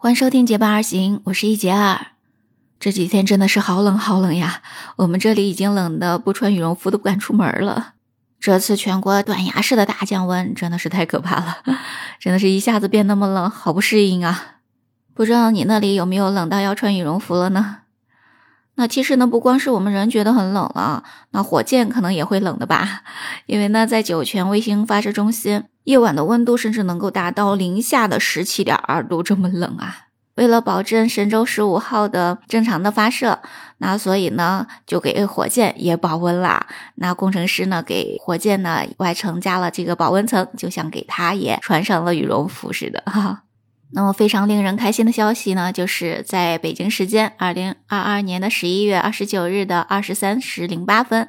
欢迎收听《结伴而行》，我是一杰二。这几天真的是好冷好冷呀，我们这里已经冷的不穿羽绒服都不敢出门了。这次全国断崖式的大降温真的是太可怕了，真的是一下子变那么冷，好不适应啊！不知道你那里有没有冷到要穿羽绒服了呢？那其实呢，不光是我们人觉得很冷了，那火箭可能也会冷的吧？因为呢，在酒泉卫星发射中心，夜晚的温度甚至能够达到零下的十七点二度，这么冷啊！为了保证神舟十五号的正常的发射，那所以呢，就给火箭也保温了。那工程师呢，给火箭呢外层加了这个保温层，就像给它也穿上了羽绒服似的哈。那么非常令人开心的消息呢，就是在北京时间二零二二年的十一月二十九日的二十三时零八分，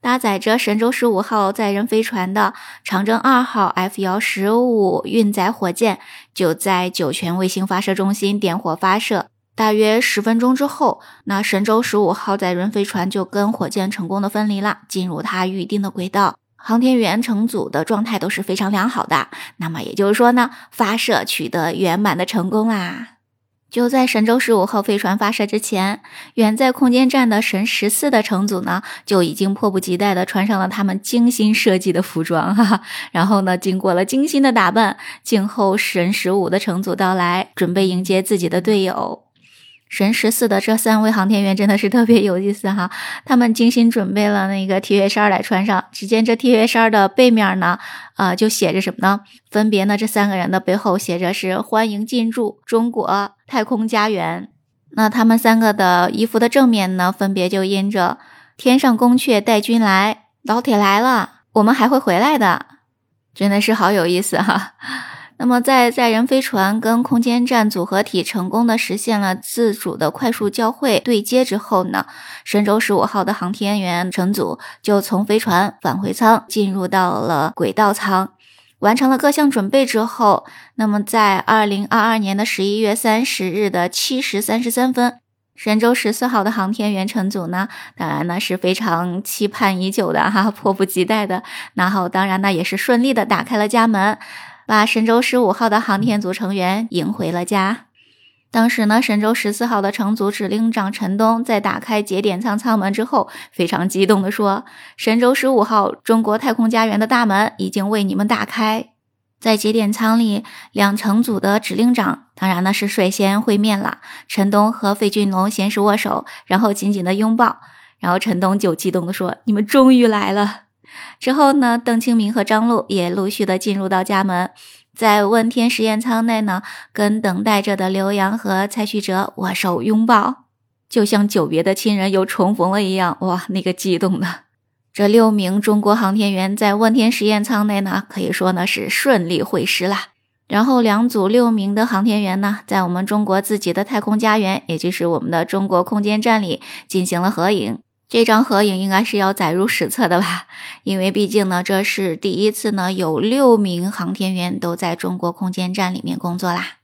搭载着神舟十五号载人飞船的长征二号 F 幺十五运载火箭就在酒泉卫星发射中心点火发射。大约十分钟之后，那神舟十五号载人飞船就跟火箭成功的分离了，进入它预定的轨道。航天员乘组的状态都是非常良好的，那么也就是说呢，发射取得圆满的成功啦。就在神舟十五号飞船发射之前，远在空间站的神十四的乘组呢，就已经迫不及待地穿上了他们精心设计的服装，哈哈。然后呢，经过了精心的打扮，静候神十五的乘组到来，准备迎接自己的队友。神十四的这三位航天员真的是特别有意思哈，他们精心准备了那个 T 恤衫来穿上。只见这 T 恤衫的背面呢，啊，就写着什么呢？分别呢，这三个人的背后写着是“欢迎进入中国太空家园”。那他们三个的衣服的正面呢，分别就印着“天上宫阙带君来，老铁来了，我们还会回来的”。真的是好有意思哈。那么，在载人飞船跟空间站组合体成功的实现了自主的快速交会对接之后呢，神舟十五号的航天员乘组就从飞船返回舱进入到了轨道舱，完成了各项准备之后，那么在二零二二年的十一月三十日的七时三十三分，神舟十四号的航天员乘组呢，当然呢是非常期盼已久的哈，迫不及待的，然后当然呢也是顺利的打开了家门。把神舟十五号的航天组成员迎回了家。当时呢，神舟十四号的乘组指令长陈冬在打开节点舱舱门之后，非常激动地说：“神舟十五号，中国太空家园的大门已经为你们打开。”在节点舱里，两乘组的指令长当然呢是率先会面了。陈冬和费俊龙先是握手，然后紧紧的拥抱，然后陈冬就激动地说：“你们终于来了。”之后呢，邓清明和张璐也陆续的进入到家门，在问天实验舱内呢，跟等待着的刘洋和蔡旭哲握手拥抱，就像久别的亲人又重逢了一样。哇，那个激动的！这六名中国航天员在问天实验舱内呢，可以说呢是顺利会师啦。然后两组六名的航天员呢，在我们中国自己的太空家园，也就是我们的中国空间站里进行了合影。这张合影应该是要载入史册的吧？因为毕竟呢，这是第一次呢，有六名航天员都在中国空间站里面工作啦。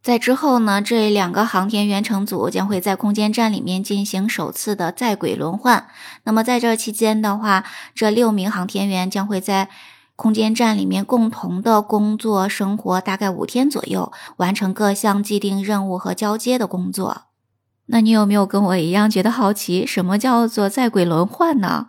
在之后呢，这两个航天员乘组将会在空间站里面进行首次的在轨轮换。那么在这期间的话，这六名航天员将会在空间站里面共同的工作生活大概五天左右，完成各项既定任务和交接的工作。那你有没有跟我一样觉得好奇，什么叫做在轨轮换呢？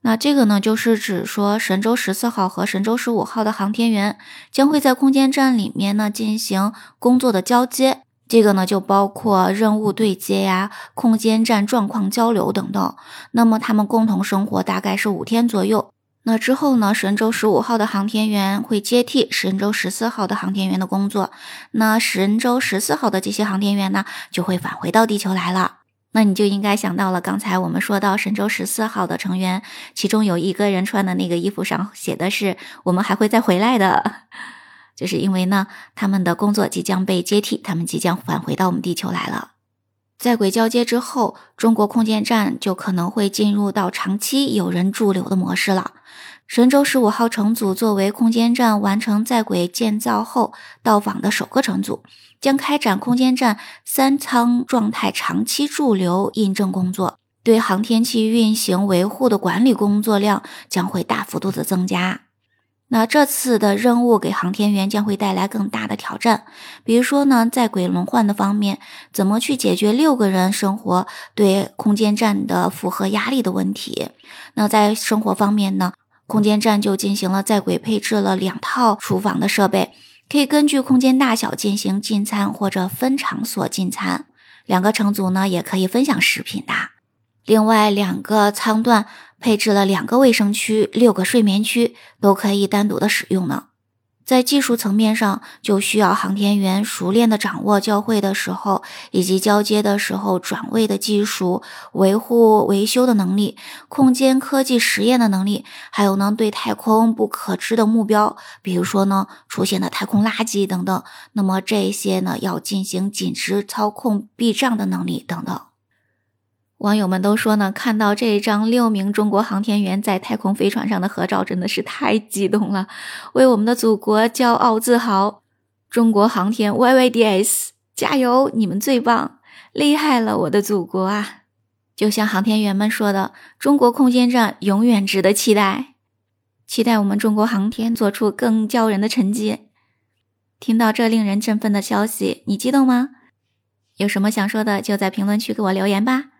那这个呢，就是指说神舟十四号和神舟十五号的航天员将会在空间站里面呢进行工作的交接，这个呢就包括任务对接呀、空间站状况交流等等。那么他们共同生活大概是五天左右。那之后呢？神舟十五号的航天员会接替神舟十四号的航天员的工作。那神舟十四号的这些航天员呢，就会返回到地球来了。那你就应该想到了，刚才我们说到神舟十四号的成员，其中有一个人穿的那个衣服上写的是“我们还会再回来的”，就是因为呢，他们的工作即将被接替，他们即将返回到我们地球来了。在轨交接之后，中国空间站就可能会进入到长期有人驻留的模式了。神舟十五号乘组作为空间站完成在轨建造后到访的首个乘组，将开展空间站三舱状态长期驻留印证工作，对航天器运行维护的管理工作量将会大幅度的增加。那这次的任务给航天员将会带来更大的挑战，比如说呢，在轨轮换的方面，怎么去解决六个人生活对空间站的负荷压力的问题？那在生活方面呢，空间站就进行了在轨配置了两套厨房的设备，可以根据空间大小进行进餐或者分场所进餐，两个乘组呢也可以分享食品的。另外两个舱段。配置了两个卫生区、六个睡眠区，都可以单独的使用呢。在技术层面上，就需要航天员熟练的掌握交会的时候以及交接的时候转位的技术、维护维修的能力、空间科技实验的能力，还有呢对太空不可知的目标，比如说呢出现的太空垃圾等等，那么这些呢要进行紧实操控避障的能力等等。网友们都说呢，看到这一张六名中国航天员在太空飞船上的合照，真的是太激动了，为我们的祖国骄傲自豪！中国航天 YYDS 加油，你们最棒，厉害了，我的祖国啊！就像航天员们说的，中国空间站永远值得期待，期待我们中国航天做出更骄人的成绩。听到这令人振奋的消息，你激动吗？有什么想说的，就在评论区给我留言吧。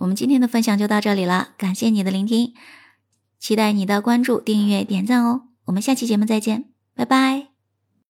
我们今天的分享就到这里了，感谢你的聆听，期待你的关注、订阅、点赞哦。我们下期节目再见，拜拜。